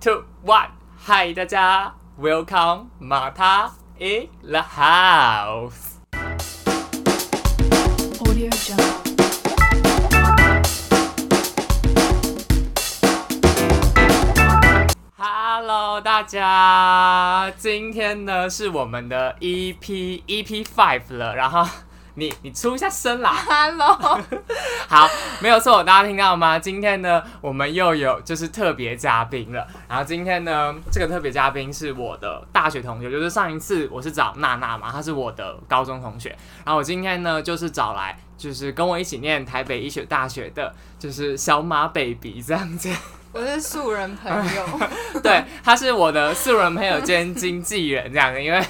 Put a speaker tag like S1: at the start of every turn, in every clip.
S1: two, one，嗨，大家，Welcome，马塔 in the house。
S2: Audio Jungle.
S1: Hello，大家，今天呢是我们的 EP EP Five 了，然后你你出一下声啦。
S2: Hello，
S1: 好，没有错，大家听到吗？今天呢，我们又有就是特别嘉宾了。然后今天呢，这个特别嘉宾是我的大学同学，就是上一次我是找娜娜嘛，她是我的高中同学。然后我今天呢，就是找来就是跟我一起念台北医学大学的，就是小马 baby 这样子。
S2: 我是素人朋友。
S1: 对，他是我的素人朋友兼经纪人这样子，因为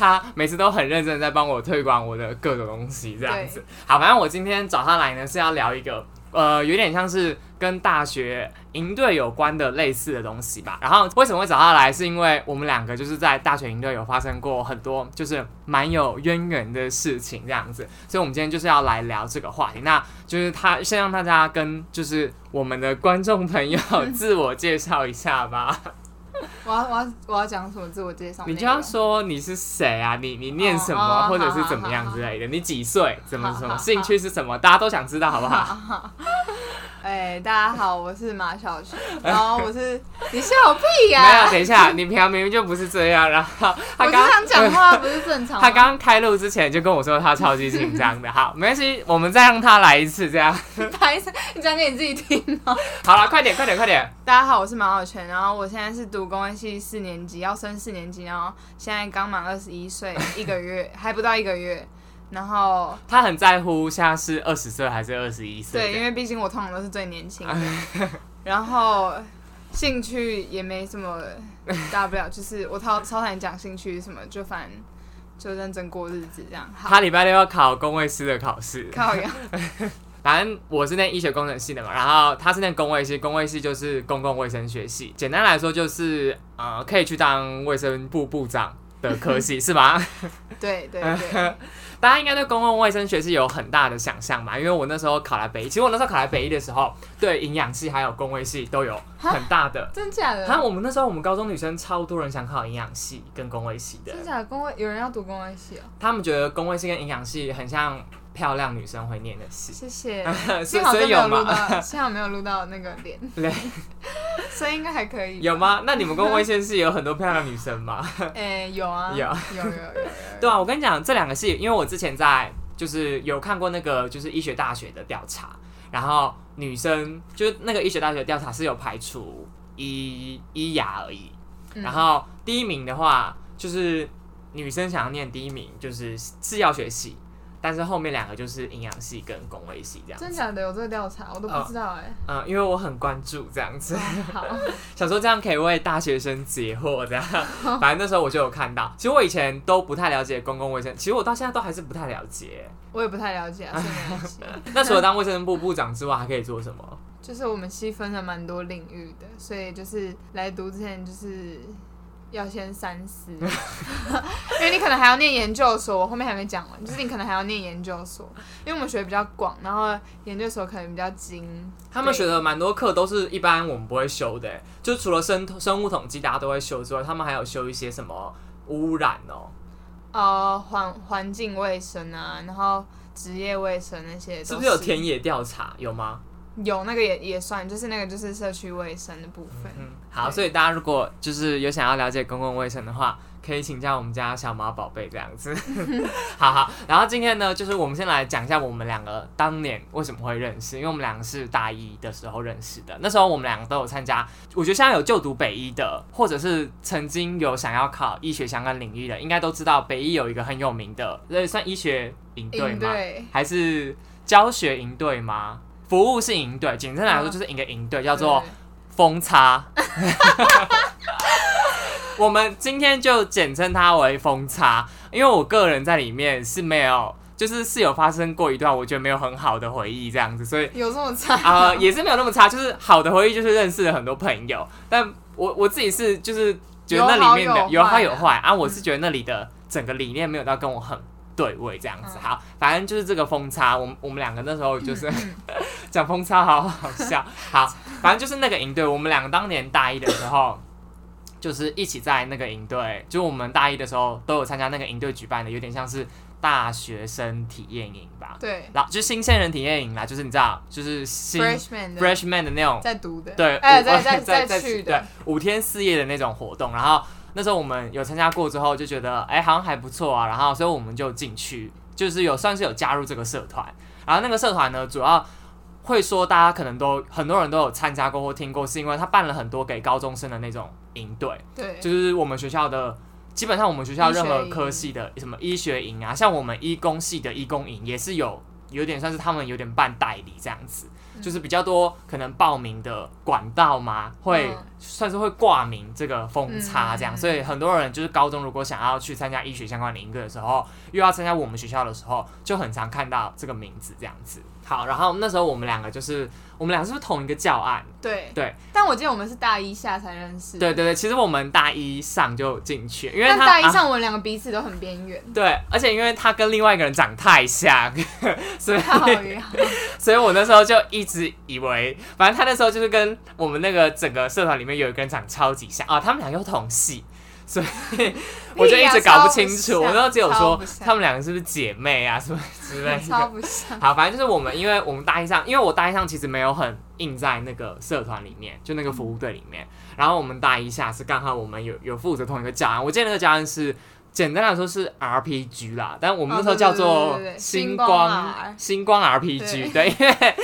S1: 他每次都很认真在帮我推广我的各种东西这样子。好，反正我今天找他来呢是要聊一个呃，有点像是跟大学营队有关的类似的东西吧。然后为什么会找他来，是因为我们两个就是在大学营队有发生过很多就是蛮有渊源的事情这样子，所以我们今天就是要来聊这个话题。那就是他先让大家跟就是我们的观众朋友 自我介绍一下吧。
S2: 我要我要我要讲什么自我介绍？
S1: 你就要说你是谁啊？你你念什么，
S2: 哦哦
S1: 或者是怎么样之类的？你几岁？怎么什么兴趣是什么？大家都想知道，好不好？
S2: 哎、大家好，我是马小泉，然后我是你笑屁呀
S1: 没
S2: 呀、
S1: 有，等一下，你平常明明就不是这样。然后他
S2: 我
S1: 刚
S2: 这样讲话不是正常？
S1: 他刚刚开录之前就跟我说他超级紧张的。好，没关系，我们再让他来一次，这样。
S2: 拍摄，你讲给你自己听哦。
S1: 好了，快点，快点，快点。
S2: 大家好，我是马小泉，然后我现在是读公安系四年级，要升四年级，然后现在刚满二十一岁，一个月还不到一个月，然后
S1: 他很在乎现在是二十岁还是二十一岁。
S2: 对，因为毕竟我通常都是最年轻的，然后兴趣也没什么大不了，就是我超超谈讲兴趣什么，就反正就认真过日子这样。
S1: 他礼拜六要考工位师的考试。
S2: 考呀，
S1: 反正我是念医学工程系的嘛，然后他是念工卫系，工卫系就是公共卫生学系，简单来说就是呃可以去当卫生部部长的科系是吧？
S2: 对对对，
S1: 大家应该对公共卫生学是有很大的想象嘛？因为我那时候考来北医，其实我那时候考来北医的时候，对营养系还有公卫系都有很大的。
S2: 真假的？
S1: 然后我们那时候我们高中女生超多人想考营养系跟公卫系的，
S2: 真假的？工位有人要读工位系哦，
S1: 他们觉得公卫系跟营养系很像漂亮女生会念的系。
S2: 谢谢。
S1: 所
S2: 幸好没有录？到，幸好没有录到那个脸，
S1: 对
S2: 所以应该还可以。
S1: 有？吗？那你们公卫系是有很多漂亮女生吗？
S2: 哎，有啊，
S1: 有
S2: 有有有有有。
S1: 对啊，我跟你讲，这两个是，因为我之前在就是有看过那个就是医学大学的调查，然后女生就是那个医学大学调查是有排除医医牙而已，
S2: 嗯
S1: 然后第一名的话就是女生想要念第一名就是制药学系，但是后面两个就是营养系跟工卫系这样子。
S2: 真假的有这个调查，我都不知道哎。
S1: 嗯，因为我很关注这样子，
S2: 好，
S1: 想说这样可以为大学生解惑，这样。反正那时候我就有看到，其实我以前都不太了解公共卫生，其实我到现在都还是不太了解。
S2: 我也不太了解啊。
S1: 那除了当卫生部部长之外，还可以做什么？
S2: 就是我们细分了蛮多领域的，所以就是来读之前就是要先三思，因为你可能还要念研究所，我后面还没讲完，就是你可能还要念研究所，因为我们学的比较广，然后研究所可能比较精。
S1: 他们学的蛮多课都是一般我们不会修的，就除了生生物统计大家都会修之外，他们还有修一些什么污染哦，
S2: 呃环环境卫生啊，然后职业卫生那些都
S1: 是不是有田野调查？有吗？
S2: 有那个也也算，就是那个就是社区卫生的部分。
S1: 嗯，好，所以大家如果就是有想要了解公共卫生的话，可以请教我们家小马宝贝这样子。好好，然后今天呢，就是我们先来讲一下我们两个当年为什么会认识，因为我们两个是大一的时候认识的，那时候我们两个都有参加，我觉得现在有就读北医的，或者是曾经有想要考医学相关领域的，应该都知道北医有一个很有名的，呃，算医学营队吗？
S2: 队
S1: 还是教学营队吗？服务是营队，简单来说就是一个营队，叫做
S2: 对
S1: 风差。我们今天就简称它为风差，因为我个人在里面是没有，就是是有发生过一段我觉得没有很好的回忆这样子，所以
S2: 有这么差？
S1: 呃也是没有那么差，就是好的回忆就是认识了很多朋友，但我我自己是就是觉得那里面的有
S2: 好有坏啊，
S1: 我是觉得那里的整个理念没有到跟我很对位这样子。好，反正就是这个风差，我们我们两个那时候就是 讲风差，好好笑。好，反正就是那个营队，我们两个当年大一的时候。就是一起在那个营队，就我们大一的时候都有参加那个营队举办的，有点像是大学生体验营吧。
S2: 对，
S1: 然后就新鲜人体验营啦，就是你知道，就是新
S2: freshman
S1: freshman 的那种
S2: 在读的，
S1: 对，
S2: 哎，在 在在去的，
S1: 五天四夜的那种活动。然后那时候我们有参加过之后，就觉得哎好像还不错啊，然后所以我们就进去，就是有算是有加入这个社团。然后那个社团呢，主要。会说大家可能都很多人都有参加过或听过，是因为他办了很多给高中生的那种营队，
S2: 对，
S1: 就是我们学校的基本上我们学校任何科系的什么医学营啊，像我们医工系的医工营也是有有点算是他们有点办代理这样子，就是比较多可能报名的管道嘛，会算是会挂名这个风差这样，所以很多人就是高中如果想要去参加医学相关的营队的时候，又要参加我们学校的时候，就很常看到这个名字这样子。好，然后那时候我们两个就是，我们俩是不是同一个教案？
S2: 对
S1: 对。
S2: 但我记得我们是大一下才认识。
S1: 对对对，其实我们大一上就进去，因为他
S2: 大一上我们两个彼此都很边缘。
S1: 对，而且因为他跟另外一个人长太像，所以
S2: 好
S1: 所以我那时候就一直以为，反正他那时候就是跟我们那个整个社团里面有一个人长超级像啊，他们俩又同系。所以 我就一直搞不清楚，我都只有说他们两个是不是姐妹啊什么之类的。
S2: 超不像。
S1: 好，反正就是我们，因为我们大一上，因为我大一上其实没有很硬在那个社团里面，就那个服务队里面。然后我们大一下是刚好我们有有负责同一个教案，我记得那个教案是简单来说是 RPG 啦，但我们那时候叫做星光星光 RPG，对，因为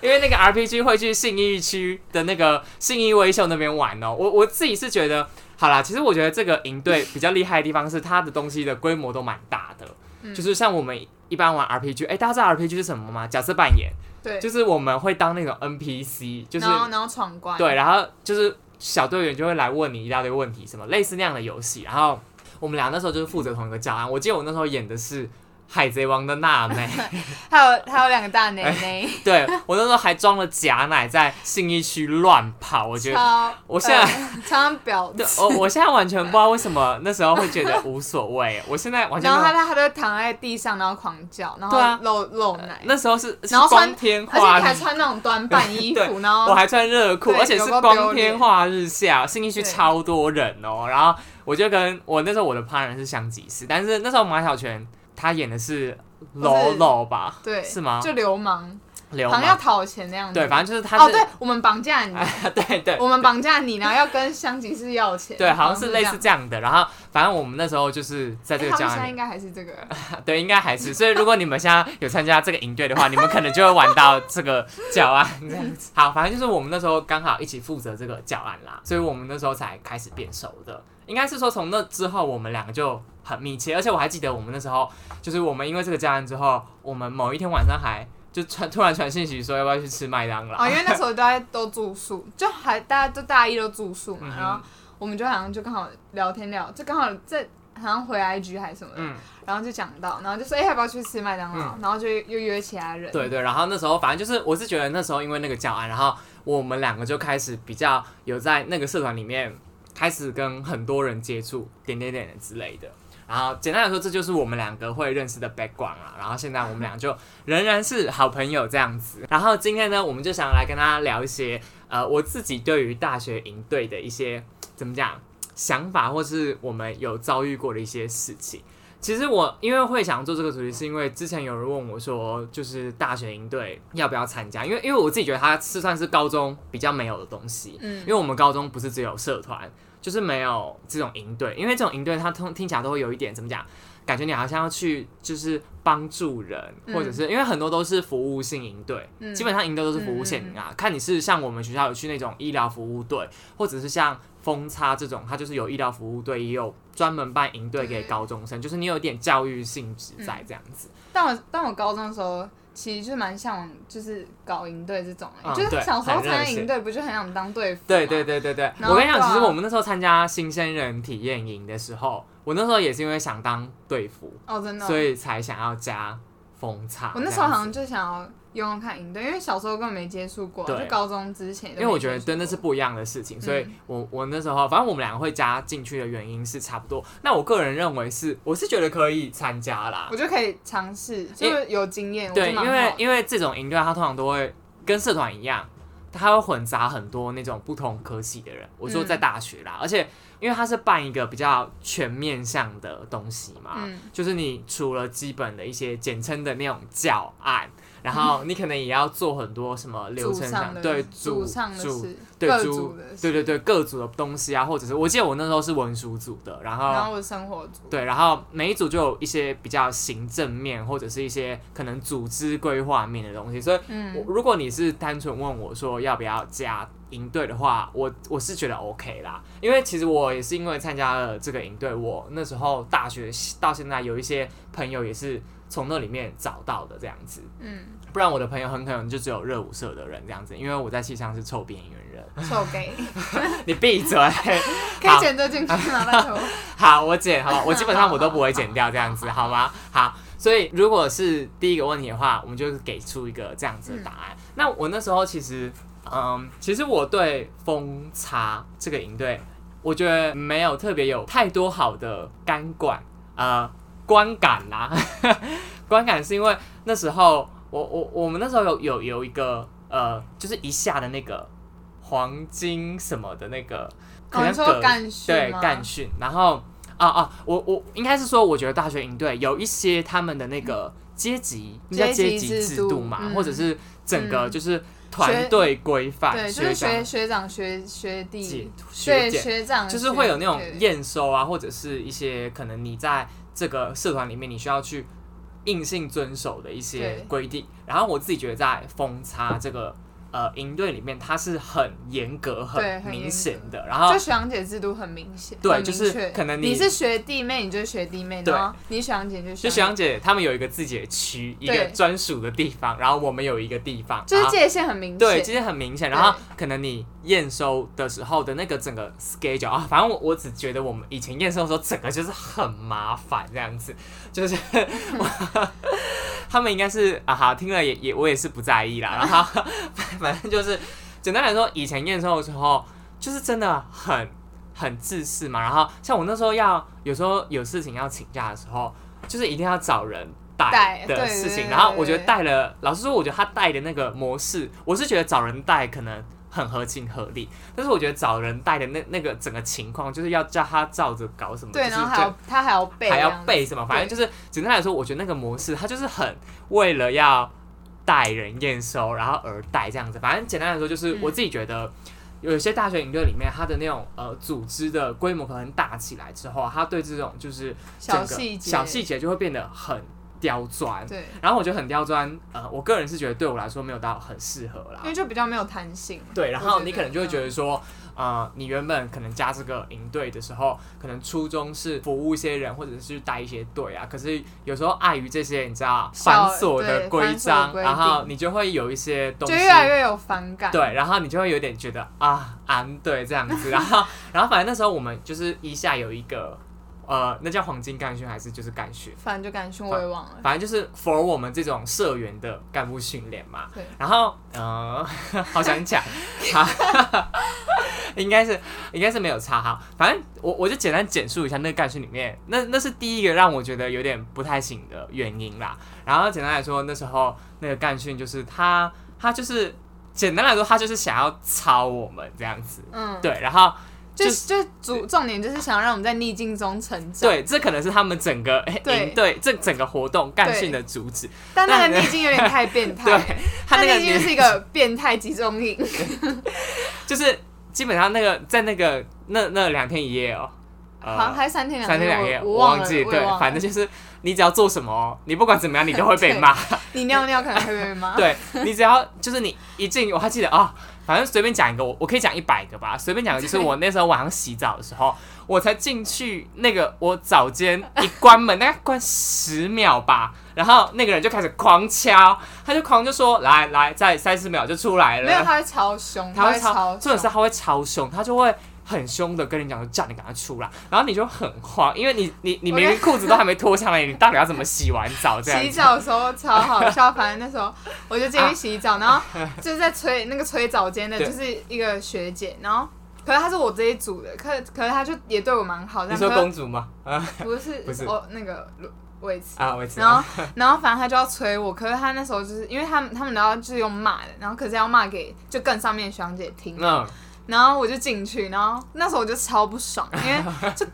S1: 因为那个 RPG 会去信义区的那个信义威秀那边玩哦。我我自己是觉得。好啦，其实我觉得这个营队比较厉害的地方是它的东西的规模都蛮大的，就是像我们一般玩 RPG，哎，大家知道 RPG 是什么吗？角色扮演，
S2: 对，
S1: 就是我们会当那种 NPC，就是
S2: 然后然后闯关，
S1: 对，然后就是小队员就会来问你一大堆问题，什么类似那样的游戏，然后我们俩那时候就是负责同一个教案，我记得我那时候演的是。海贼王的娜美，
S2: 还有还有两个大奶奶，
S1: 对我那时候还装了假奶在信义区乱跑，我觉得我现在
S2: 常常表，
S1: 我我现在完全不知道为什么那时候会觉得无所谓，我现在完全。
S2: 然后他他就躺在地上，然后狂叫，然后露露奶。
S1: 那时候是
S2: 然后
S1: 光天化
S2: 日，还穿那种短版衣服，然后
S1: 我还穿热裤，而且是光天化日下，信义区超多人哦。然后我就跟我那时候我的 partner 是香吉士，但是那时候马小泉。他演的是喽喽吧？
S2: 对，
S1: 是吗？
S2: 就流氓，
S1: 流氓
S2: 要讨钱那样子。
S1: 对，反正就是他。
S2: 哦，对，我们绑架你。
S1: 对对，
S2: 我们绑架你，然后要跟香吉士要钱。
S1: 对，好像是类似这样的。然后，反正我们那时候就是在这个教案。
S2: 现在应该还是这个。
S1: 对，应该还是。所以，如果你们现在有参加这个营队的话，你们可能就会玩到这个教案这样子。好，反正就是我们那时候刚好一起负责这个教案啦，所以我们那时候才开始变熟的。应该是说从那之后，我们两个就很密切，而且我还记得我们那时候，就是我们因为这个教案之后，我们某一天晚上还就传突然传信息说要不要去吃麦当劳。
S2: 哦，因为那时候大家都住宿，就还大家都大一都住宿嘛，然后我们就好像就刚好聊天聊，就刚好在好像回 IG 还是什么的，然后就讲到，然后就说哎要不要去吃麦当劳，然后就又约其他人。
S1: 对对，然后那时候反正就是我是觉得那时候因为那个教案，然后我们两个就开始比较有在那个社团里面。开始跟很多人接触，点点点之类的。然后简单来说，这就是我们两个会认识的 background 啊。然后现在我们俩就仍然是好朋友这样子。然后今天呢，我们就想来跟大家聊一些呃，我自己对于大学营队的一些怎么讲想法，或是我们有遭遇过的一些事情。其实我因为会想做这个主题，是因为之前有人问我说，就是大学营队要不要参加？因为因为我自己觉得它是算是高中比较没有的东西。嗯，因为我们高中不是只有社团，就是没有这种营队。因为这种营队它通听起来都会有一点怎么讲，感觉你好像要去就是帮助人，或者是因为很多都是服务性营队，基本上营队都是服务性啊。看你是像我们学校有去那种医疗服务队，或者是像。风差这种，它就是有医疗服务队，也有专门办营队给高中生，就是你有点教育性质在这样子。
S2: 但我但我高中的时候，其实就蛮向往，就是搞营队这种，就是小时候参加营队，不就很想当队服？
S1: 对对对对对。我跟你讲，其实我们那时候参加新鲜人体验营的时候，我那时候也是因为想当队服
S2: 哦，真的，
S1: 所以才想要加。风差。
S2: 我那时候好像就想要用用看营队，因为小时候根本没接触过，就高中之前。
S1: 因为我觉得真的是不一样的事情，所以
S2: 嗯
S1: 我我那时候反正我们两个会加进去的原因是差不多。那我个人认为是，我是觉得可以参加啦
S2: 我。就可以尝试，就是有经验。
S1: 对，因为因为这种营队它通常都会跟社团一样，它会混杂很多那种不同科系的人。我说在
S2: 嗯
S1: 大学啦，而且因为它是办一个比较全面向的东西嘛，
S2: 嗯。
S1: 就是你除了基本的一些简称的那种教案，然后你可能也要做很多什么 流程
S2: 上
S1: 对
S2: 组
S1: 组对组对对对各组的东西啊，或者是我记得我那时候是文书组的，然后
S2: 然后生活组，
S1: 对，然后每一组就有一些比较行政面或者是一些可能组织规划面的东西，所以
S2: 嗯，
S1: 如果你是单纯问我说要不要加营队的话，我我是觉得 OK 啦，因为其实我也是因为参加了这个营队，我那时候大学到现在有一些朋友也是从那里面找到的这样子，
S2: 嗯，
S1: 不然我的朋友很可能就只有热舞社的人这样子，因为我在戏上是臭边缘人。
S2: 臭给，
S1: 你闭嘴！
S2: 可以剪这进去吗？拜托。
S1: 好，我剪好，我基本上我都不会剪掉这样子，好吗？好，所以如果是第一个问题的话，我们就是给出一个这样子的答案。那我那时候其实，嗯，其实我对风差这个营队，我觉得没有特别有太多好的感管呃观感啦，观感是因为那时候我我我们那时候有有有一个呃，就是一下的那个黄金什么的那个，可
S2: 哦，
S1: 能
S2: 说干训
S1: 对干训，然后啊啊，我我应该是说，我觉得大学营队有一些他们的那个阶级，那叫阶
S2: 阶级
S1: 级
S2: 制度
S1: 嘛，
S2: 嗯。
S1: 或者是整个
S2: 嗯。
S1: 就是团队规范，
S2: 对，就是学
S1: 长
S2: 学长学学弟，
S1: 学
S2: 对
S1: 姐，
S2: 学长
S1: 就是会有那种验收啊，或者是一些可能你在这个社团里面你需要去硬性遵守的一些规定。然后我自己觉得在风差这个呃营队里面，它是很严格、
S2: 很明
S1: 显的。然后
S2: 就学长姐制度很明显，
S1: 对就是可能你
S2: 你是学弟妹，你就是学弟妹，
S1: 对
S2: 你学长姐就
S1: 就学
S2: 学
S1: 长姐他们有一个自己的区，一个
S2: 对
S1: 专属的地方，然后我们有一个地方，
S2: 就是界限很明显，
S1: 对，界限很明显。然后可能你验收的时候的那个整个 schedule 啊，反正我我只觉得我们以前验收的时候，整个就是很麻烦这样子，就是 我 他们应该是啊好听了也也我也是不在意啦。然后 反正就是简单来说，以前验收的时候就是真的很很自私嘛。然后像我那时候要有时候有事情要请假的时候，就是一定要找人。带的事情，然后我觉得带了，老实说，我觉得他带的那个模式，我是觉得找人带可能很合情合理，但是我觉得找人带的那那个整个情况，就是要叫他照着搞什么，
S2: 对，
S1: 就是
S2: 然后还要他还要背，
S1: 还要背什么，反正就是简单来说，我觉得那个模式他就是很为了要带人验收，然后而带这样子。反正简单来说，就是
S2: 嗯
S1: 我自己觉得。有一些大学营队里面，它的那种呃组织的规模可能大起来之后，它对这种就是
S2: 小细节，
S1: 小细节就会变得很刁钻。
S2: 对，
S1: 然后我觉得很刁钻，呃，我个人是觉得对我来说没有到很适合啦
S2: 因。为就比较没有弹性，
S1: 对，然后你可能就会觉得说，呃，你原本可能加这个营队的时候，可能初衷是服务一些人，或者是带一些队啊，可是有时候碍于这些你知道繁琐的规章，然后你就会有一些东
S2: 就
S1: 西
S2: 越来越有反感，
S1: 对，然后你就会有点觉得啊，安对这样子，然后 然后反正那时候我们就是一下有一个呃，那叫黄金干训还是就是干训，
S2: 反正就干训我也忘了，
S1: 反正就是 for 我们这种社员的干部训练嘛。
S2: 对，
S1: 然后呃，好想讲，好，应该是应该是没有差哈。反正我我就简单简述一下那个干训里面，那那是第一个让我觉得有点不太行的原因啦。然后简单来说，那时候那个干训就是他他就是简单来说，他就是想要操我们这样子。
S2: 嗯，
S1: 对，然后
S2: 就
S1: 就是
S2: 主重点就是想让我们在逆境中成长，，
S1: 对，这可能是他们整个
S2: 对
S1: 营队这整个活动干训的主旨。
S2: 但那个逆境有点太变态，
S1: 对，他
S2: 那
S1: 那个
S2: 逆境就是一个变态集中营，
S1: 就是基本上那个在那个那那两天一夜哦、呃
S2: 好像还三天两
S1: 三天两夜，
S2: 我忘
S1: 记，对反正就是你只要做什么，你不管怎么样，你都会被 骂。
S2: 你尿尿可能会被骂，
S1: 对你只要就是你一进，我还记得啊、反正随便讲一个，我我可以讲一百个吧，随便讲个，就是我 那时候晚上洗澡的时候，我才进去那个我澡间一关门，大概关十秒吧，然后那个人就开始狂敲，他就狂就说来来，再三十秒就出来了。
S2: 没有，他会超凶，
S1: 他会超，
S2: 超，
S1: 重点是他会超凶，他就会很凶的跟你讲说叫你赶快出来，然后你就很慌，因为你你你明明裤子都还没脱下来，你到底要怎么洗完澡这样？
S2: 洗澡的时候超好笑，反正那时候我就进去洗澡，然后就是在吹那个吹澡间的，就是一个学姐，然后可是她是我这一组的，可可是她就也对我蛮好，这
S1: 你说公主吗？啊
S2: 不是
S1: 不是
S2: 哦那个位置。
S1: 啊，维持
S2: 然后。，然后反正她就要催我，可是她那时候就是因为他们他们都要就是用骂的，然后可是要骂给就更上面的学长姐听，
S1: 嗯，
S2: 然后我就进去，然后那时候我就超不爽，因为就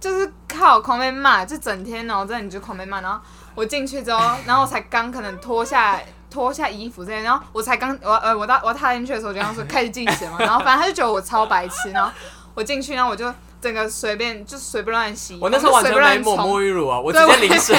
S2: 就是靠狂被骂，就整天然后真的你就狂被骂，然后我进去之后，然后我才刚可能脱下脱下衣服这些，然后我才刚我呃我到我踏进去的时候，我就刚说开始计时嘛，然后反正他就觉得我超白痴，然后我进去，然后我就整个随便就随便乱洗，
S1: 我那时候完全
S2: 就随便
S1: 没抹沐浴乳啊，我直接淋水。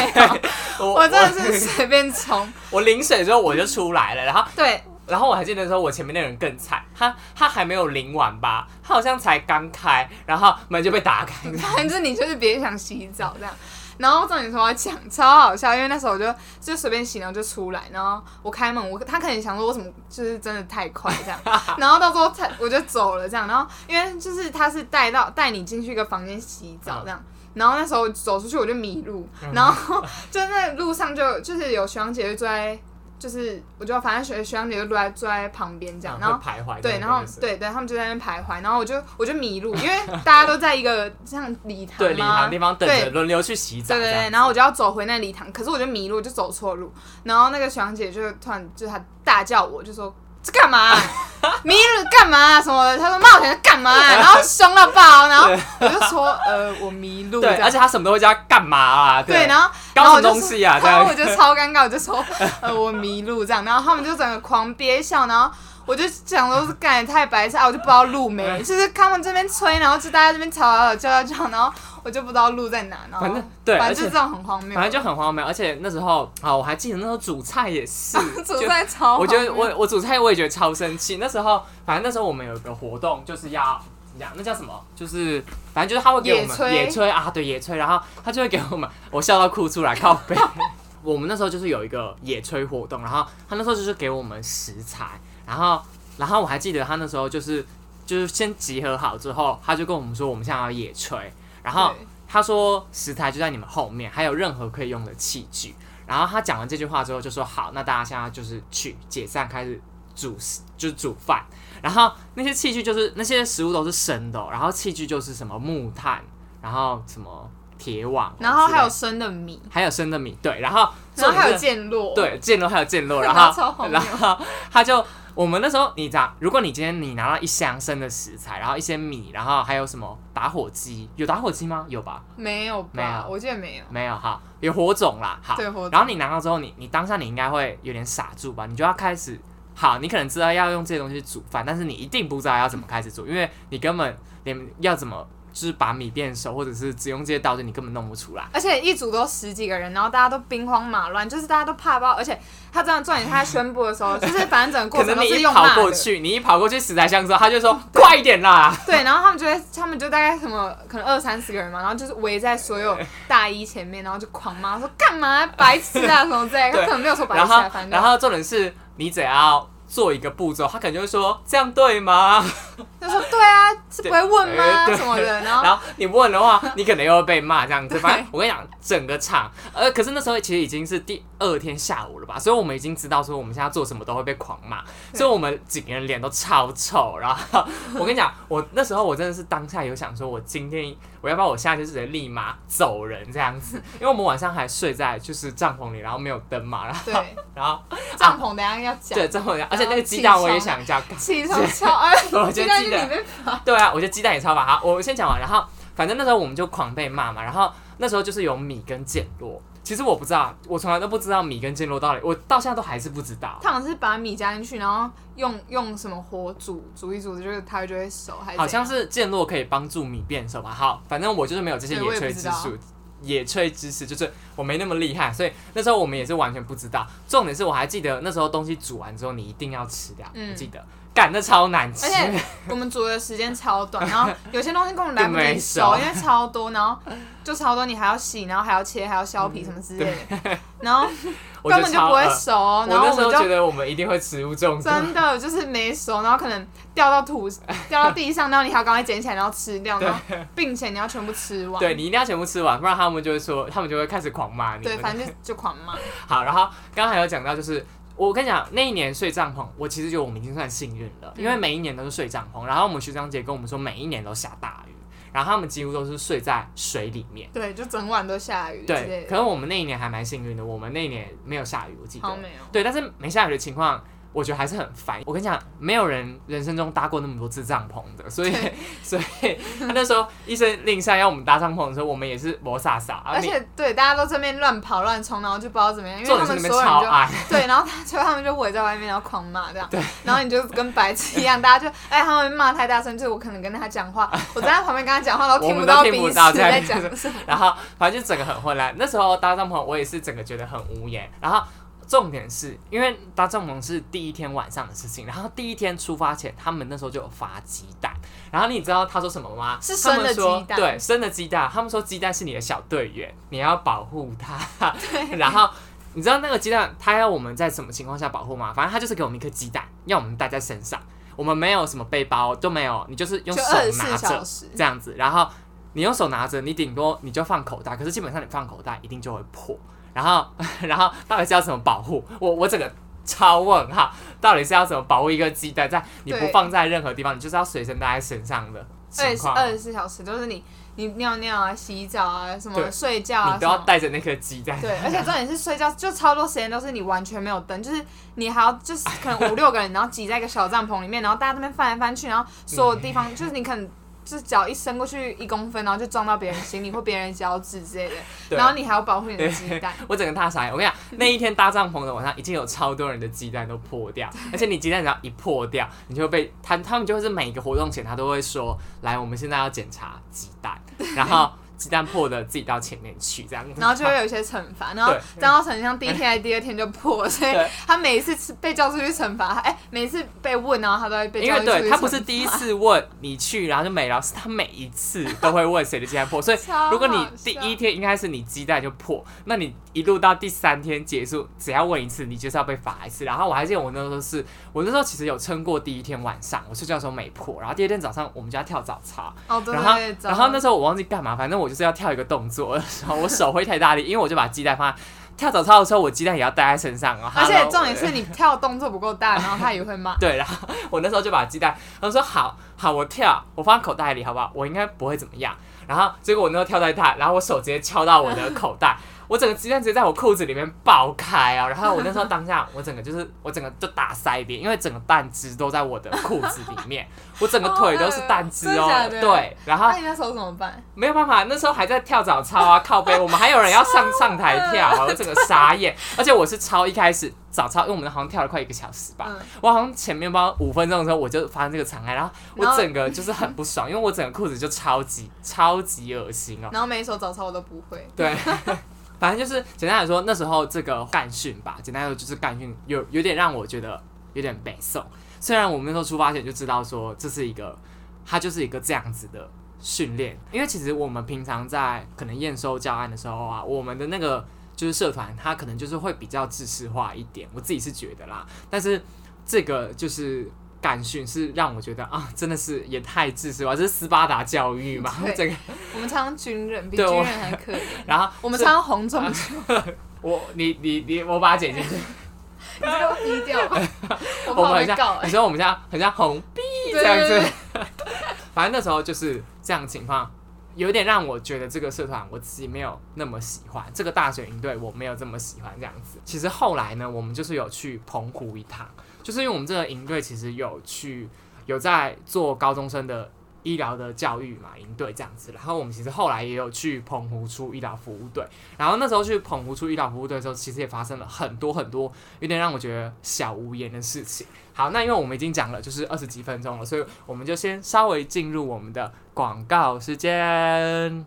S2: 我真的是随便冲，
S1: 我淋水之后我就出来了，然后
S2: 对，
S1: 然后我还记得说，我前面那个人更惨，他他还没有淋完吧，他好像才刚开，然后门就被打开。
S2: 反正你就是别想洗澡这样。然后重点说我要讲超好笑，因为那时候我就就随便洗，然后就出来，然后我开门，我他可能想说我怎么就是真的太快这样，然后到时候他我就走了这样，然后因为就是他是带到带你进去一个房间洗澡这样。然后那时候走出去我就迷路，然后就在路上就就是有学长姐就坐在，就是我就反正学学长姐就坐在坐在旁边这样，然后
S1: 会徘徊。
S2: 对，然后对对，他们就在那边徘徊，然后我就我就迷路，因为大家都在一个像礼堂
S1: 对礼堂地方等着
S2: 对
S1: 轮流去洗澡。
S2: 对对对，然后我就要走回那礼堂，可是我就迷路，就走错路，然后那个学长姐就突然就她大叫我，就说。这干嘛、迷路干嘛、什么的？她说冒险干嘛、然后凶到爆，然后我就说呃我迷路
S1: 对，而且他什么都会叫他干嘛啊？
S2: 对，然后
S1: 搞什么
S2: 然后我就
S1: 东西啊？
S2: 然后我就超尴尬，我就说呃我迷路这样，然后他们就整个狂憋笑，然后我就想说是干也太白痴啊，我就不知道路没，就是他们这边吹，然后就大家这边吵吵吵叫叫叫，然后我就不知道路在哪，然后
S1: 反正对，
S2: 反正就这种很荒谬，
S1: 反正就很荒谬，而且那时候啊，我还记得那时候煮菜也是
S2: 煮菜超，
S1: 我觉得我我煮菜我也觉得超生气。那时候反正那时候我们有个活动，就是要那叫什么？就是反正就是他会给我们
S2: 野炊
S1: 野炊啊，对野炊，然后他就会给我们，我笑到哭出来，靠背。我们那时候就是有一个野炊活动，然后他那时候就是给我们食材，然后然后我还记得他那时候就是就是先集合好之后，他就跟我们说我们现在要野炊，然后他说食材就在你们后面，还有任何可以用的器具。然后他讲完这句话之后就说好，那大家现在就是去解散，开始煮食就是煮饭。然后那些器具就是那些食物都是生的哦、然后器具就是什么木炭，然后什么铁网，
S2: 然后还有生的米，
S1: 还有生的米，对，然后
S2: 然后还有
S1: 重点是
S2: 渐落，
S1: 对渐落还有渐落，然后然后他就我们那时候你知道，如果你今天你拿到一箱生的食材，然后一些米，然后还有什么打火机，有打火机吗？有吧？
S2: 没有
S1: 没有
S2: 吧？我记得没有，
S1: 没有哈，有火种啦，好，
S2: 对火种
S1: 然后你拿到之后，你你当下你应该会有点傻住吧？你就要开始，好，你可能知道要用这些东西煮饭，但是你一定不知道要怎么开始煮，因为你根本连要怎么就是把米变熟，或者是只用这些刀具，你根本弄不出来。
S2: 而且一组都十几个人，然后大家都兵荒马乱，就是大家都怕爆，而且他这样重点，他宣布的时候，就是反正整个过程都是
S1: 你一跑
S2: 用骂的，
S1: 过去，你一跑过去食材箱之后，他就说 快一点啦。
S2: 对，然后他们就会，他们就大概什么，可能二三十个人嘛，然后就是围在所有大衣前面，然后就狂骂说干嘛白痴啊什么之类的，他
S1: 对
S2: 可能没有说白痴啊，反正
S1: 然后重点是你只要做一个步骤，他可能就会说这样对吗？
S2: 他说对啊，是不会问吗 什么的，然 后
S1: 然后你不问的话，你可能又会被骂这样子。反正我跟你讲，整个场，呃，可是那时候其实已经是第二天下午了吧，所以我们已经知道说我们现在做什么都会被狂骂，所以我们几个人脸都超臭。然后我跟你讲，我那时候我真的是当下有想说，我今天我要不要我现在就直接立马走人这样子，因为我们晚上还睡在就是帐篷里，然后没有灯嘛，然后
S2: 对
S1: 然后
S2: 帐篷等下要讲，
S1: 对帐篷要，而且那个鸡蛋我也想叫。
S2: 起床敲，哎，
S1: 我觉
S2: 鸡蛋
S1: 得鸡蛋对啊，我觉得鸡蛋也超棒。好，我先讲完，然后反正那时候我们就狂被骂嘛，然后那时候就是有米跟简落。其实我不知道，我从来都不知道米跟剑落到底，我到现在都还是不知道。
S2: 他好像是把米加进去，然后用用什么火煮煮一煮，就是它就会熟，还是
S1: 好像是剑落可以帮助米变熟吧。好，反正我就是没有这些野炊知识，野炊知识就是我没那么厉害，所以那时候我们也是完全不知道。重点是我还记得那时候东西煮完之后，你一定要吃掉，
S2: 嗯
S1: 我记得。干，那超难吃
S2: 而。且我们煮的时间超短，然后有些东西根本来不及熟，因为超多，然后就超多，你还要洗，然后还要切，还要削皮什么之类的。然后 根本就不会熟哦，
S1: 我那时候
S2: 然后我们就
S1: 觉得我们一定会食物中毒。
S2: 真的就是没熟，然后可能掉到土掉到地上，然后你还要赶快捡起来，然后吃掉，然后并且你要全部吃完。
S1: 对你一定要全部吃完，不然他们就会说，他们就会开始狂骂你。
S2: 对，反正就就狂骂。
S1: 好，然后刚刚还有讲到，就是我跟你讲，那一年睡帐篷，我其实觉得我们已经算幸运了，因为
S2: 嗯
S1: 每一年都是睡帐篷。然后我们学长姐跟我们说，每一年都下大雨，然后他们几乎都是睡在水里面。
S2: 对，就整晚都下雨
S1: 对，可是我们那一年还蛮幸运的，我们那一年没有下雨，我记得。
S2: 好没有。
S1: 对，但是没下雨的情况，我觉得还是很烦。我跟你讲，没有人人生中搭过那么多次帐篷的，所以 所以他那时候医生令下要我们搭帐篷的时候，我们也是磨傻傻，
S2: 而且对大家都这边乱跑乱冲，然后就不知道怎么样，因为他们所有人就。对，然后他最后他们就围在外面，然后狂骂这样。
S1: 对。
S2: 然后你就跟白痴一样，大家就哎，他们骂太大声，就是我可能跟他讲话，我站在旁边跟他讲话，都听
S1: 我们都听
S2: 到彼此
S1: 不到在
S2: 在讲什么。
S1: 然后反正就整个很混乱。那时候搭帐篷，我也是整个觉得很无言。然后重点是因为搭帐篷是第一天晚上的事情，然后第一天出发前，他们那时候就有发鸡蛋。然后你知道他说什么吗？
S2: 是生的
S1: 他们说
S2: 鸡蛋
S1: 对，生的鸡蛋。他们说鸡蛋是你的小队员，你要保护它。然后。你知道那个鸡蛋，他要我们在什么情况下保护吗？反正他就是给我们一颗鸡蛋，要我们带在身上。我们没有什么背包，都没有，你就是用手拿着，这样子。然后你用手拿着，你顶多你就放口袋，可是基本上你放口袋一定就会破。然后，然后到底是要怎么保护？我我整个超问号，到底是要怎么保护一个鸡蛋，在你不放在任何地方，你就是要随身带在身上的
S2: 二十
S1: 情况，
S2: 二十四小时，都是你你尿尿啊、洗澡啊、什么睡觉啊
S1: 你都要。带着那颗鸡蛋。
S2: 对，而且重点是睡觉，就超多时间都是你完全没有灯，就是你还要就是可能五六个人，然后挤在一个小帐篷里面，然后大家这边翻来翻去，然后所有地方就是你可能就是脚一伸过去一公分，然后就撞到别人行李或别人脚趾之类的，然后你还要保护你的鸡蛋。
S1: 我整个大傻眼。我跟你讲，那一天搭帐篷的晚上，已经有超多人的鸡蛋都破掉，而且你鸡蛋只要一破掉，你就会被他他们就会是每一个活动前他都会说，来，我们现在要检查鸡蛋，然后鸡蛋破的自己到前面去，这样，
S2: 然后就会有一些惩罚，然后
S1: 对。
S2: 张浩成像第一天还是第二天就破，所以他每一次被叫出去惩罚，哎，每一次被问，然后他都会被
S1: 因为
S2: 叫出去
S1: 对他不是第一次问你去，然后就没了，是他每一次都会问谁的鸡蛋破，所以如果你第一天应该是你鸡蛋就破，那你一路到第三天结束，只要问一次，你就是要被罚一次。然后我还记得我那时候是，我那时候其实有撑过第一天晚上，我睡觉的时候没破，然后第二天早上我们就要跳早操，
S2: 哦，对
S1: 然后然后那时候我忘记干嘛，反正我就是要跳一个动作的时候，我手会太大力，因为我就把鸡蛋放在跳早操的时候，我鸡蛋也要带在身上啊。
S2: 而且重点是你跳动作不够大，然后他也会骂。
S1: 对，然后我那时候就把鸡蛋，他说好好，我跳，我放在口袋里，好不好？我应该不会怎么样。然后结果我那时候跳太大，然后我手直接敲到我的口袋，我整个鸡蛋直接在我裤子里面爆开啊！然后我那时候当下，我整个就是我整个就打塞边，因为整个蛋汁都在我的裤子里面，我整个腿都是蛋汁哦。对，然后
S2: 那你那时候怎么办？
S1: 没有办法，那时候还在跳早操啊，靠背，我们还有人要上上台跳啊，我整个傻眼。而且我是超一开始早操，因为我们好像跳了快一个小时吧，
S2: 嗯
S1: 我好像前面不知道五分钟的时候我就发生这个惨案，然后我整个就是很不爽，因为我整个裤子就超级超级恶心哦。
S2: 然后每一首早操我都不会。
S1: 对，反正就是简单来说，那时候这个干训吧，简单来说就是干训，有有点让我觉得有点北宋。虽然我们那时候出发前就知道说这是一个，它就是一个这样子的训练，因为其实我们平常在可能验收教案的时候啊，我们的那个就是社团，它可能就是会比较知识化一点，我自己是觉得啦。但是这个就是干训是让我觉得啊，真的是也太自私了，这是斯巴达教育嘛，这个。
S2: 我们常常军人比军人还可怜。
S1: 然后
S2: 我们
S1: 是
S2: 常常红中秋，
S1: 我你你你，我把它剪进去。
S2: 你这个低调，我
S1: 我们很像，
S2: 哎
S1: 你。说我们像很像红币
S2: 对
S1: 这样子。反正那时候就是这样情况，有点让我觉得这个社团我自己没有那么喜欢，这个大学营队我没有这么喜欢这样子。其实后来呢，我们就是有去澎湖一趟，就是因为我们这个营队其实有去有在做高中生的。医疗的教育嘛，营队这样子，然后我们其实后来也有去澎湖出医疗服务队，然后那时候去澎湖出医疗服务队的时候，其实也发生了很多很多有点让我觉得小无言的事情。好，那因为我们已经讲了就是二十几分钟了，所以我们就先稍微进入我们的广告时间。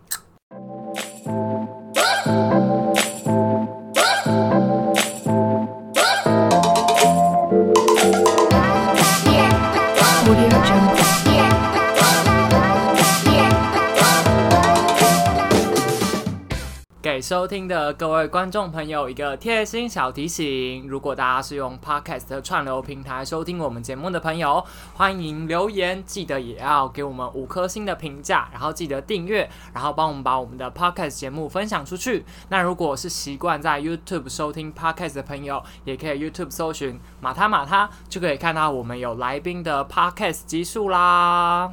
S1: 收听的各位观众朋友一个贴心小提醒：如果大家是用 Podcast 串流平台收听我们节目的朋友，欢迎留言，记得也要给我们五颗星的评价，然后记得订阅，然后帮我们把我们的 Podcast 节目分享出去。那如果是习惯在 YouTube 收听 Podcast 的朋友，也可以 YouTube 搜寻马他马他，就可以看到我们有来宾的 Podcast 集数啦。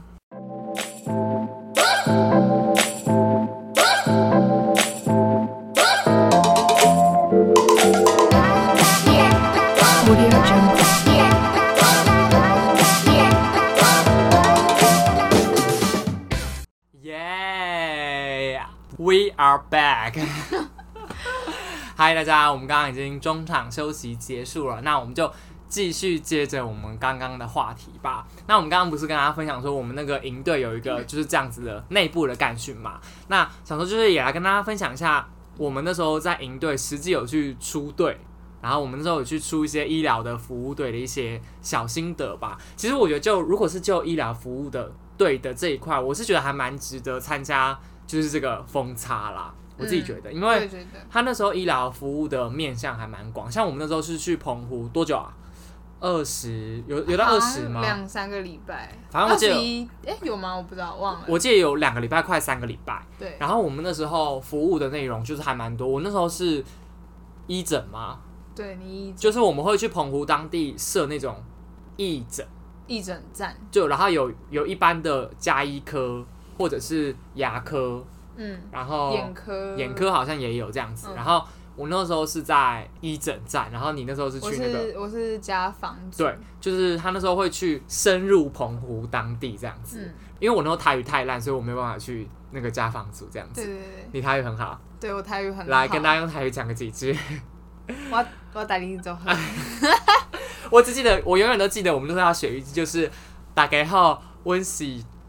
S1: ，We are back！嗨，大家，我们刚刚已经中场休息结束了，那我们就继续接着我们刚刚的话题吧。那我们刚刚不是跟大家分享说，我们那个营队有一个就是这样子的内部的干训嘛？那想说就是也来跟大家分享一下，我们那时候在营队实际有去出队，然后我们那时候有去出一些医疗的服务队的一些小心得吧。其实我觉得，就如果是就医疗服务的队的这一块，我是觉得还蛮值得参加，就是这个风差啦。我自己觉得，因为他那时候医疗服务的面向还蛮广，像我们那时候是去澎湖多久啊？二十有有到二十吗？
S2: 两三个礼拜，
S1: 反正我记
S2: 得，哎，有吗？我不知道，忘了。
S1: 我记得有两个礼拜，快三个礼拜。
S2: 对。
S1: 然后我们那时候服务的内容就是还蛮多。我那时候是医诊吗？
S2: 对你
S1: 就是我们会去澎湖当地设那种义诊。
S2: 义诊站
S1: 就然后有有一般的加医科或者是牙科，嗯，然后
S2: 眼科
S1: 眼科好像也有这样子。然后我那时候是在一诊站，然后你那时候是去那
S2: 个我是家访，
S1: 对，就是他那时候会去深入澎湖当地这样子。因为我那时候台语太烂，所以我没有办法去那个家访组这样子。
S2: 对对对，
S1: 你台语很好，
S2: 对我台语很好，
S1: 来跟大家用台语讲个几句。
S2: 我我带你走。
S1: 我只记得，我永远都记得，我们都是要学一句，就是大家好，我是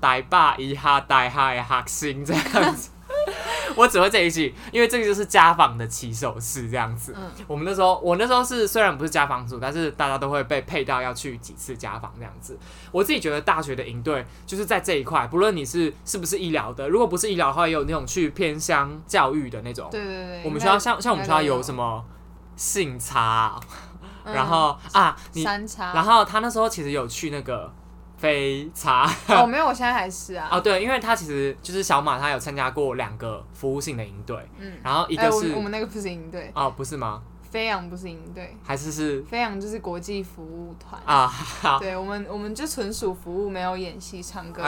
S1: 大爸一哈呆哈的学生这样子。我只会这一句，因为这个就是家访的起手式这样子。嗯，我们那时候，我那时候是虽然不是家访组，但是大家都会被配到要去几次家访这样子。我自己觉得大学的营队就是在这一块，不论你是是不是医疗的，如果不是医疗的话，也有那种去偏乡教育的那种。
S2: 对对对。
S1: 我们学校像像我们学校有什么性差。然后啊，你，然后他那时候其实有去那个飞茶
S2: 哦，没有，我现在还是啊。
S1: 哦，对，因为他其实就是小马，他有参加过两个服务性的营队，嗯，然后一个是
S2: 我们那个不是营队
S1: 哦，不是吗？
S2: 飞扬不是营队，
S1: 还是是
S2: 飞扬就是国际服务团啊。对，我们我们就纯属服务，没有演戏、唱歌。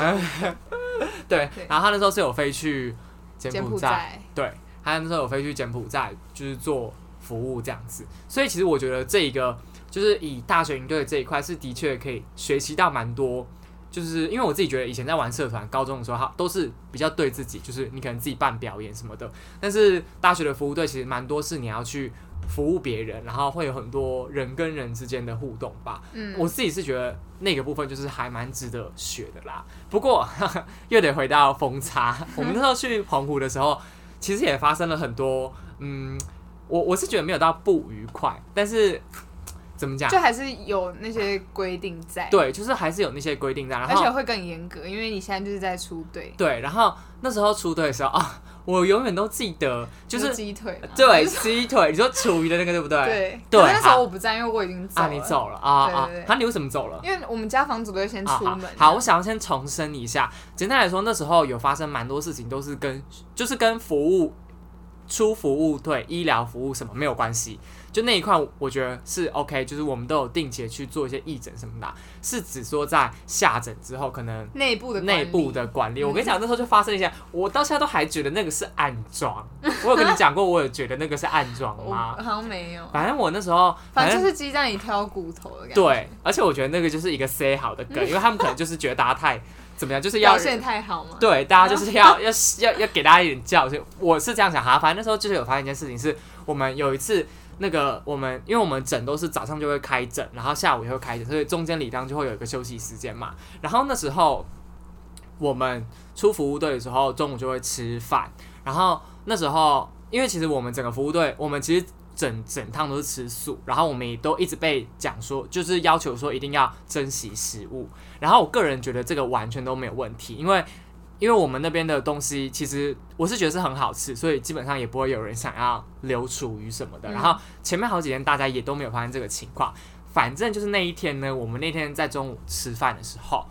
S1: 对，然后他那时候是有飞去柬埔寨，对，他那时候有飞去柬埔寨，就是做。服务这样子，所以其实我觉得这一个就是以大学营队这一块是的确可以学习到蛮多，就是因为我自己觉得以前在玩社团，高中的时候哈都是比较对自己，就是你可能自己办表演什么的，但是大学的服务队其实蛮多是你要去服务别人，然后会有很多人跟人之间的互动吧。嗯，我自己是觉得那个部分就是还蛮值得学的啦。不过 又得回到风差，我们那时候去澎湖的时候，其实也发生了很多嗯。我我是觉得没有到不愉快，但是怎么讲，
S2: 就还是有那些规定在。
S1: 对，就是还是有那些规定在，而
S2: 且会更严格，因为你现在就是在出队。
S1: 对，然后那时候出队的时候啊，我永远都记得，就是
S2: 鸡腿。
S1: 对，鸡腿。你说厨余的那个对不对？
S2: 对。
S1: 对。
S2: 那时候我不在，因为我已经走了。
S1: 啊，你走了啊啊！那你为什么走了？
S2: 因为我们家房主会先出门。
S1: 好，我想要先重申一下，简单来说，那时候有发生蛮多事情，都是跟就是跟服务。出服务对医疗服务什么没有关系，就那一块我觉得是 OK，就是我们都有定期去做一些义诊什么的，是指说在下诊之后可能
S2: 内部的
S1: 内部的管理。我跟你讲，那时候就发生一些，我到现在都还觉得那个是暗装。我有跟你讲过，我有觉得那个是暗装吗？
S2: 好像没有。
S1: 反正我那时候
S2: 反正就是鸡蛋里挑骨头的感
S1: 觉。对，而且我觉得那个就是一个 say 好的梗，因为他们可能就是觉得大家太。怎么样？就是要
S2: 表现太好吗？
S1: 对，大家就是要要要要给大家一点教训。我是这样想哈，反正那时候就是有发现一件事情，是我们有一次那个我们，因为我们诊都是早上就会开诊，然后下午也会开诊，所以中间理当就会有一个休息时间嘛。然后那时候我们出服务队的时候，中午就会吃饭。然后那时候，因为其实我们整个服务队，我们其实。整整趟都是吃素，然后我们也都一直被讲说，就是要求说一定要珍惜食物。然后我个人觉得这个完全都没有问题，因为因为我们那边的东西，其实我是觉得是很好吃，所以基本上也不会有人想要留厨余什么的。
S2: 嗯
S1: 然后前面好几天大家也都没有发现这个情况，反正就是那一天呢，我们那天在中午吃饭的时候，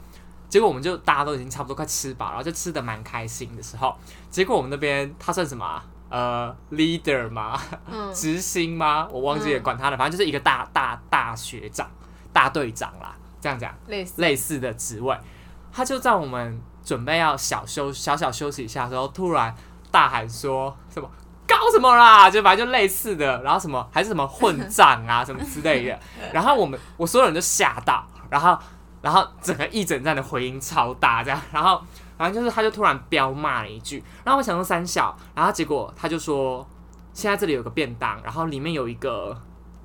S1: 结果我们就大家都已经差不多快吃饱，然后就吃的蛮开心的时候，结果我们那边他算什么啊、呃，leader 吗？
S2: 嗯，
S1: 执行吗？我忘记了，
S2: 嗯
S1: 管他的，反正就是一个大大大学长、大队长啦，这样讲。
S2: 类似，
S1: 类似的职位，他就在我们准备要小休小小休息一下的时候，突然大喊说什么“搞什么啦”，就反正就类似的，然后什么还是什么混账啊 什么之类的，然后我们我所有人都吓到，然后然后整个一整站的回音超大，这样，然后反正就是他就突然彪骂了一句，然后我想说三小，然后结果他就说现在这里有个便当，然后里面有一个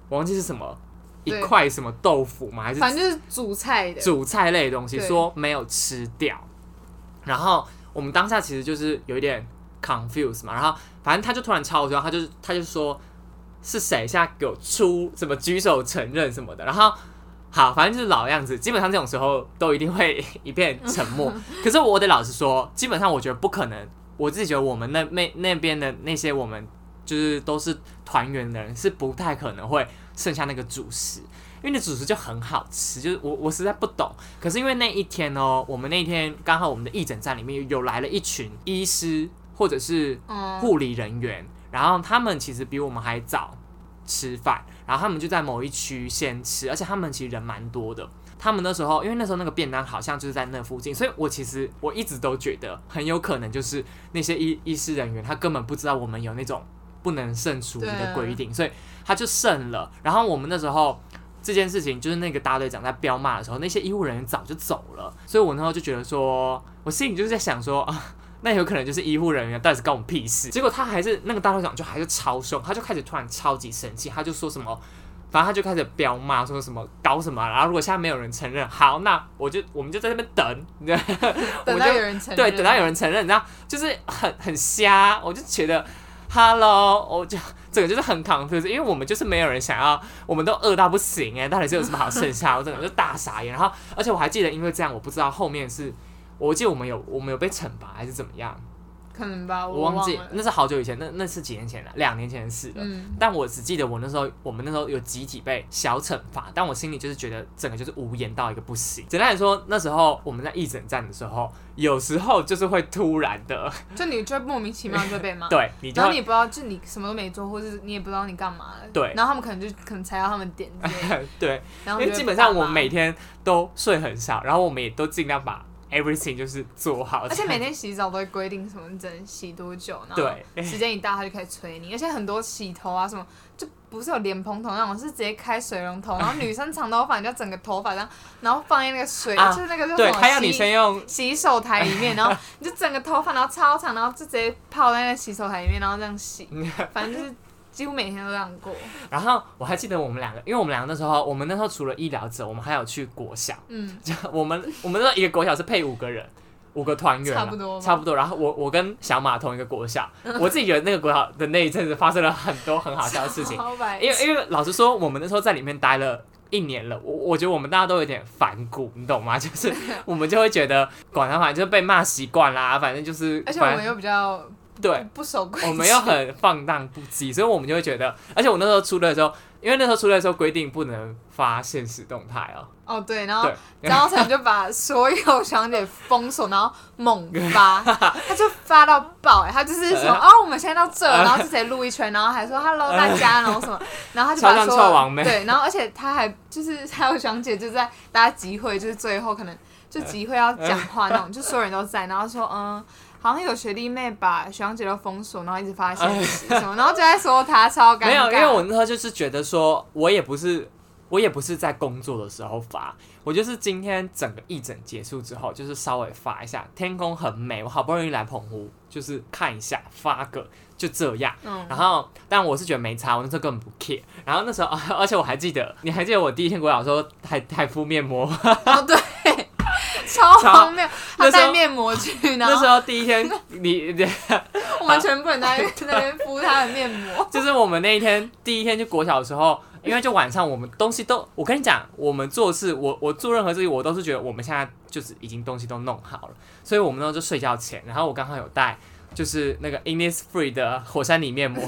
S1: 我忘记是什么。一块什么豆腐吗？还是
S2: 反正就是主菜的，
S1: 主菜类的东西，说没有吃掉。然后我们当下其实就是有一点 confused 嘛，然后反正他就突然超凶，他就他就说是谁现在给我出什么举手承认什么的，然后。好，反正就是老样子，基本上这种时候都一定会一片沉默。可是我得老实说，基本上我觉得不可能。我自己觉得我们那那那边的那些我们就是都是团员的人，是不太可能会剩下那个主食，因为那主食就很好吃。就是我我实在不懂。可是因为那一天哦，我们那一天刚好我们的义诊站里面有来了一群医师或者是
S2: 嗯，
S1: 护理人员，然后他们其实比我们还早吃饭，然后他们就在某一区先吃，而且他们其实人蛮多的。他们那时候，因为那时候那个便当好像就是在那附近，所以我其实我一直都觉得很有可能就是那些医医师人员他根本不知道我们有那种不能剩厨余的规定，所以他就剩了。然后我们那时候这件事情，就是那个大队长在彪骂的时候，那些医护人员早就走了，所以我那时候就觉得说，我心里就是在想说啊。那有可能就是医护人员到底是关我们屁事？结果他还是那个大队长就还是超凶，他就开始突然超级生气，他就说什么，反正他就开始彪骂，说什么搞什么，然后如果现在没有人承认，好，那我就我们就在那边等，你知道 我
S2: 等到有人承认，
S1: 对，等到有人承认，然后就是很很瞎，我就觉得，Hello，我就这个就是很 confused，因为我们就是没有人想要，我们都饿到不行哎、到底是有什么好剩下？我整个就大傻眼。然后，而且我还记得，因为这样，我不知道后面是，我记得我们有我们有被惩罚还是怎么样，
S2: 可能吧，
S1: 我
S2: 忘
S1: 记那是好久以前，那那是几年前了，两年前的事了。
S2: 嗯，
S1: 但我只记得我那时候，我们那时候有集体被小惩罚，但我心里就是觉得整个就是无言到一个不行。简单来说，那时候我们在义诊站的时候，有时候就是会突然的，
S2: 就你就会莫名其妙就被骂，
S1: 对
S2: 然后你也不知道，就你什么都没做，或是你也不知道你干嘛了，
S1: 对。
S2: 然后他们可能就可能踩到他们点
S1: 对，
S2: 然后
S1: 因为基本上我每天都睡很少，然后我们也都尽量把 everything 就是做好，
S2: 而且每天洗澡都会规定什么你只能洗多久，然后
S1: 对。
S2: 时间一到他就开始催你，而且很多洗头啊什么，就不是有莲蓬头那种，是直接开水龙头，然后女生长头发你就整个头发这样，然后放在那个水，
S1: 啊
S2: 就是那个叫什
S1: 对，
S2: 么
S1: 他要你
S2: 洗
S1: 先用
S2: 洗手台里面，然后你就整个头发然后超长，然后就直接泡在那个洗手台里面，然后这样洗，反正就是几乎每天都这样过，
S1: 然后我还记得我们两个，因为我们两个那时候，我们那时候除了医疗者，我们还有去国小，
S2: 嗯，
S1: 就我们我们那时候一个国小是配五个人，五个团员啊，
S2: 差不多
S1: 差不多。然后我我跟小马同一个国小，我自己觉得那个国小的那一阵子发生了很多很好笑的事情，因为因为老实说，我们那时候在里面待了。一年了，我我觉得我们大家都有点反骨，你懂吗？就是我们就会觉得管他，反正就是被骂习惯啦，反正就是，
S2: 而且我们又比较
S1: 对，
S2: 不守规矩，
S1: 我们又很放荡不羁，所以我们就会觉得，而且我那时候出来的时候，因为那时候出来的时候规定不能发现实动态哦，
S2: 哦对，然后
S1: 对。
S2: 张浩成就把所有小姐封锁，然后猛发，他就发到爆哎、他就是说哦我们现在到这，然后是谁录一圈，然后还说 hello 大家，然后什么，然后他就把
S1: 超像
S2: 所有
S1: 臭王妹。
S2: 对，然后而且他还就是还有学长姐就在大家集会，就是最后可能就集会要讲话那种，就所有人都在，然后说嗯。好像有学弟妹把学长姐都封锁，然后一直发现实什么，然后就在说他超尴尬。
S1: 没有，因为我那时候就是觉得说，我也不是，我也不是在工作的时候发，我就是今天整个义诊结束之后，就是稍微发一下，天空很美，我好不容易来澎湖，就是看一下发个，就这样。
S2: 嗯，
S1: 然后，但我是觉得没差，我那时候根本不 care。然后那时候，而且我还记得，你还记得我第一天国小的时候还还敷面膜，
S2: 哦对，超
S1: 超
S2: 荒谬，他
S1: 那时候
S2: 带面膜去，然后
S1: 那时候第一天，你 你
S2: 我们全部人在在那边敷他的面膜。
S1: 就是我们那一天第一天就国小的时候，因为就晚上我们东西都，我跟你讲，我们做事，我我做任何事情，我都是觉得我们现在就是已经东西都弄好了，所以我们那时候就睡觉前，然后我刚好有带就是那个 Innisfree 的火山泥面膜，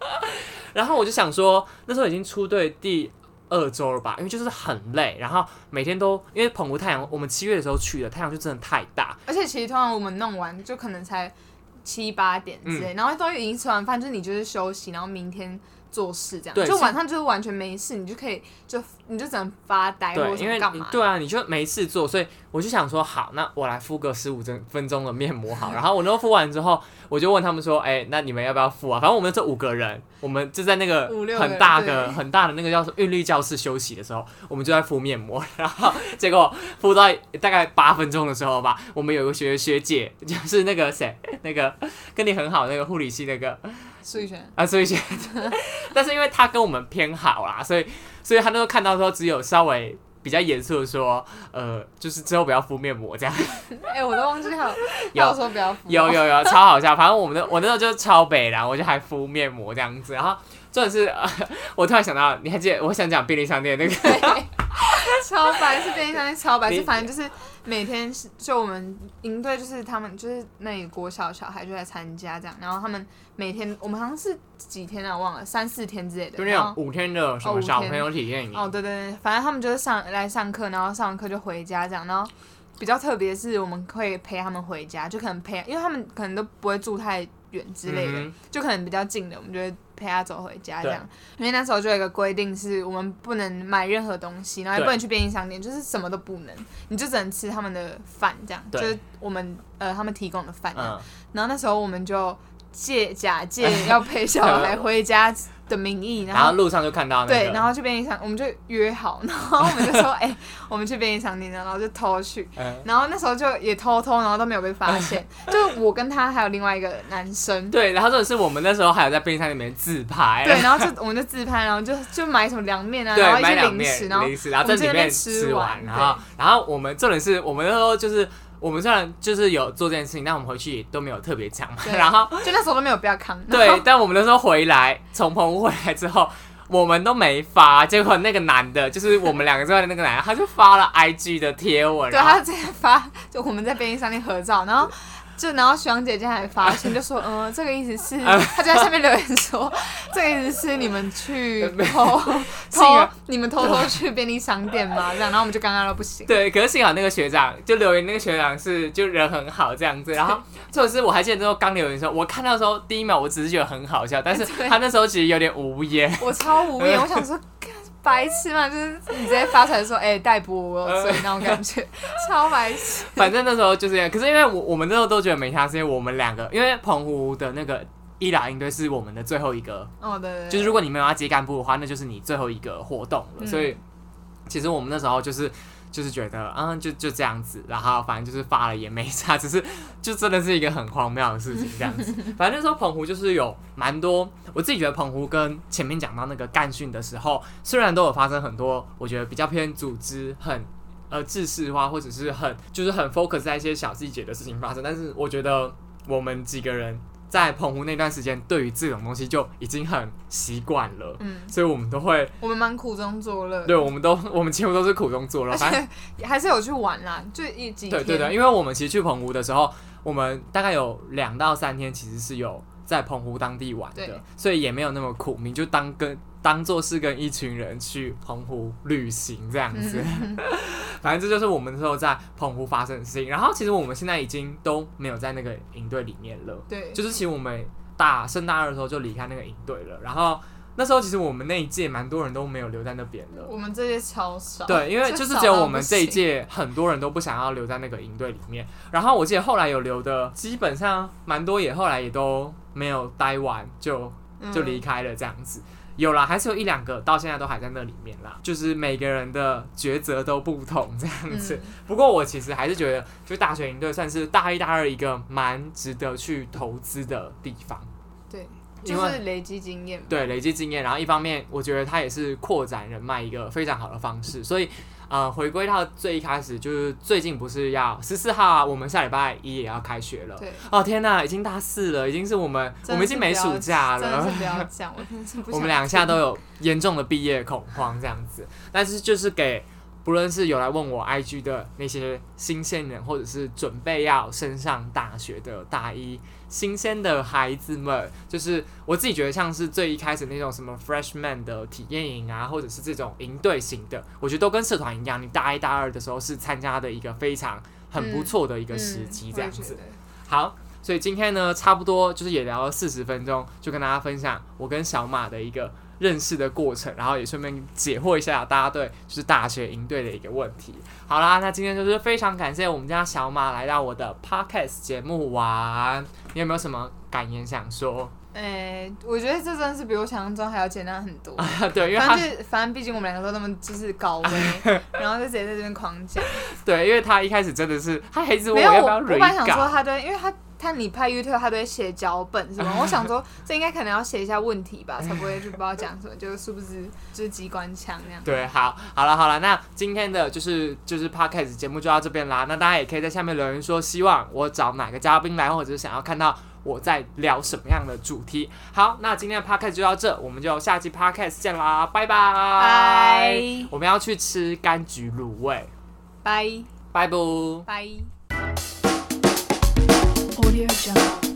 S1: 然后我就想说，那时候已经出队第二周了吧，因为就是很累，然后每天都因为澎湖太阳，我们七月的时候去的，太阳就真的太大，
S2: 而且其实通常我们弄完就可能才七八点之类，然后都已经吃完饭，就是你就是休息，然后明天做事这样，
S1: 对
S2: 就晚上就是完全没事，你就可以就你就只能发呆或
S1: 对，
S2: 者
S1: 因为
S2: 干嘛。
S1: 对啊，你就没事做，所以我就想说，好，那我来敷个十五分分钟的面膜好。然后我那敷完之后，我就问他们说，哎、那你们要不要敷啊？反正我们这五个人，我们就在那个很大的很大的那个叫韵律教室休息的时候，我们就在敷面膜。然后结果敷到大概八分钟的时候吧，我们有个学学姐，就是那个谁，那个跟你很好那个护理系那个
S2: 苏雨璇，
S1: 啊，所以 但是因为他跟我们偏好啦，所以所以他那时候看到说只有稍微比较严肃的说，呃，就是之后不要敷面膜这样。
S2: 哎、我都忘记还 有
S1: 有
S2: 有说不要敷，
S1: 有有有，超好笑。反正我们的我那时候就是超北然我就还敷面膜这样子。然后重点是，呃、我突然想到，你还记得我想讲便利商店那个？
S2: 超白是便利商店超白，
S1: 你
S2: 是反正就是每天是就我们营队就是他们就是那里国小小孩就在参加这样，然后他们每天我们好像是几天啊忘了三四天之类的，
S1: 就那
S2: 然后
S1: 种五天的什么小朋友体验营。
S2: 哦，对对对，反正他们就是上来上课，然后上完课就回家这样，然后比较特别是我们会陪他们回家，就可能陪，因为他们可能都不会住太远之类的，
S1: 嗯
S2: 就可能比较近的，我们就会陪他走回家这样。因为那时候就有一个规定，是我们不能买任何东西，然后也不能去便利商店，就是什么都不能，你就只能吃他们的饭这样，就是我们呃他们提供的饭。
S1: 嗯，
S2: 然后那时候我们就借假借 要陪小孩回家的名义，
S1: 然后路上就看到那个，
S2: 对，然后去便利商，我们就约好，然后我们就说，哎、我们去便利商店，然后就偷去，
S1: 嗯，
S2: 然后那时候就也偷偷，然后都没有被发现，就我跟他还有另外一个男生，
S1: 对，然后这种是我们那时候还有在便利商店里面自拍，
S2: 对，然后就我们就自拍，然后就就买什么凉面啊，
S1: 对
S2: 然后一些零食，
S1: 面
S2: 然后
S1: 零食，然后
S2: 我们在那边
S1: 在里面
S2: 吃
S1: 完，然后然后我们重点是我们那时候就是。我们虽然就是有做这件事情，但我们回去也都没有特别讲嘛。
S2: 对
S1: 然后
S2: 就那时候都没有必要扛，然
S1: 对，但我们那时候回来，从澎湖回来之后，我们都没发，结果那个男的，就是我们两个之外的那个男的，他就发了 IG 的贴文，
S2: 对，他直接发，就我们在便利商店合照，然后。就然后徐姐姐还发现，就说，嗯、这个意思是，他就在下面留言说，这个意思是你们去偷偷你们偷偷去便利商店吗？这样，然后我们就尴尬到不行。
S1: 对，可是幸好那个学长就留言，那个学长是就人很好这样子，然后或者是我还记得那时候刚留言的时候，我看到的时候第一秒我只是觉得很好笑，但是他那时候其实有点无言，
S2: 我超无言，我想说，干 白痴嘛，就是你直接发出来说，哎、逮捕我有罪那种感觉，超白痴。
S1: 反正那时候就是这样。可是因为我我们那时候都觉得没差，是因为我们两个，因为澎湖的那个伊朗营队是我们的最后一个
S2: 哦，对对对，
S1: 就是如果你没有要接干部的话，那就是你最后一个活动了。
S2: 嗯
S1: 所以其实我们那时候就是就是觉得，嗯，就就这样子，然后反正就是发了也没差，只是就真的是一个很荒谬的事情这样子。反正那时候澎湖就是有蛮多，我自己觉得澎湖跟前面讲到那个干训的时候，虽然都有发生很多，我觉得比较偏组织很。呃，制式化或者是很就是很 focus 在一些小细节的事情发生，但是我觉得我们几个人在澎湖那段时间，对于这种东西就已经很习惯了，
S2: 嗯，
S1: 所以我们都会，
S2: 我们蛮苦中作乐，
S1: 对，我们都 我们几乎都是苦中作乐，
S2: 而且 还是有去玩啦，就一几天。
S1: 对对对，因为我们其实去澎湖的时候，我们大概有两到三天其实是有在澎湖当地玩的，所以也没有那么苦，你就当跟当做是跟一群人去澎湖旅行这样子。
S2: 嗯
S1: 反正这就是我们那时候在澎湖发生的事情。然后其实我们现在已经都没有在那个营队里面了，
S2: 对，
S1: 就是其实我们大升大二的时候就离开那个营队了。然后那时候其实我们那一届蛮多人都没有留在那边了。
S2: 我们这届超少。
S1: 对，因为就是只有我们这一届，很多人都不想要留在那个营队里面。然后我记得后来有留的，基本上蛮多也后来也都没有待完就
S2: 嗯
S1: 就离开了这样子。有啦，还是有一两个到现在都还在那里面啦。就是每个人的抉择都不同这样子。
S2: 嗯
S1: 不过我其实还是觉得，就大学营队算是大一大二一个蛮值得去投资的地方。
S2: 对，就是累积经验。
S1: 对，累积经验，然后一方面我觉得它也是扩展人脉一个非常好的方式，所以呃，回归到最一开始，就是最近不是要十四号啊，我们下礼拜一也要开学了。
S2: 对，
S1: 哦天呐，已经大四了，已经是我们我们已经没暑假
S2: 真的
S1: 了
S2: 是。不要讲，我真的是不
S1: 我们两下都有严重的毕业恐慌这样子，但是就是给不论是有来问我 IG 的那些新鲜人，或者是准备要升上大学的大一新鲜的孩子们，就是我自己觉得像是最一开始那种什么 freshman 的体验营啊，或者是这种营队型的，我觉得都跟社团一样，你大一大二的时候是参加的一个非常很不错的一个时机这样子。好，所以今天呢，差不多就是也聊了四十分钟，就跟大家分享我跟小马的一个认识的过程，然后也顺便解惑一下大家对就是大学营队的一个问题。好啦，那今天就是非常感谢我们家小马来到我的 podcast 节目玩，你有没有什么感言想说？
S2: 诶、我觉得这真的是比我想象中还要简单很多。
S1: 对，因为他
S2: 反正就反正毕竟我们两个都那么就是高 危，然后就直接在这边狂讲。
S1: 对，因为他一开始真的是他还一直问
S2: 没有，
S1: 要不要
S2: 我我本来想说他对，因为他他你拍 YouTube 他都会写脚本是吗？我想说这应该可能要写一下问题吧，才不会就不知道讲什么，就是是不是就是机关枪那样。
S1: 对，好，好了，好了，那今天的就是就是 podcast 节目就到这边啦。那大家也可以在下面留言说，希望我找哪个嘉宾来，或者是想要看到我在聊什么样的主题。好，那今天的 podcast 就到这，我们就下期 podcast 见啦，拜拜。
S2: 拜
S1: 我们要去吃柑橘卤味，
S2: 拜
S1: 拜不。
S2: 拜。
S3: Audio Jungle.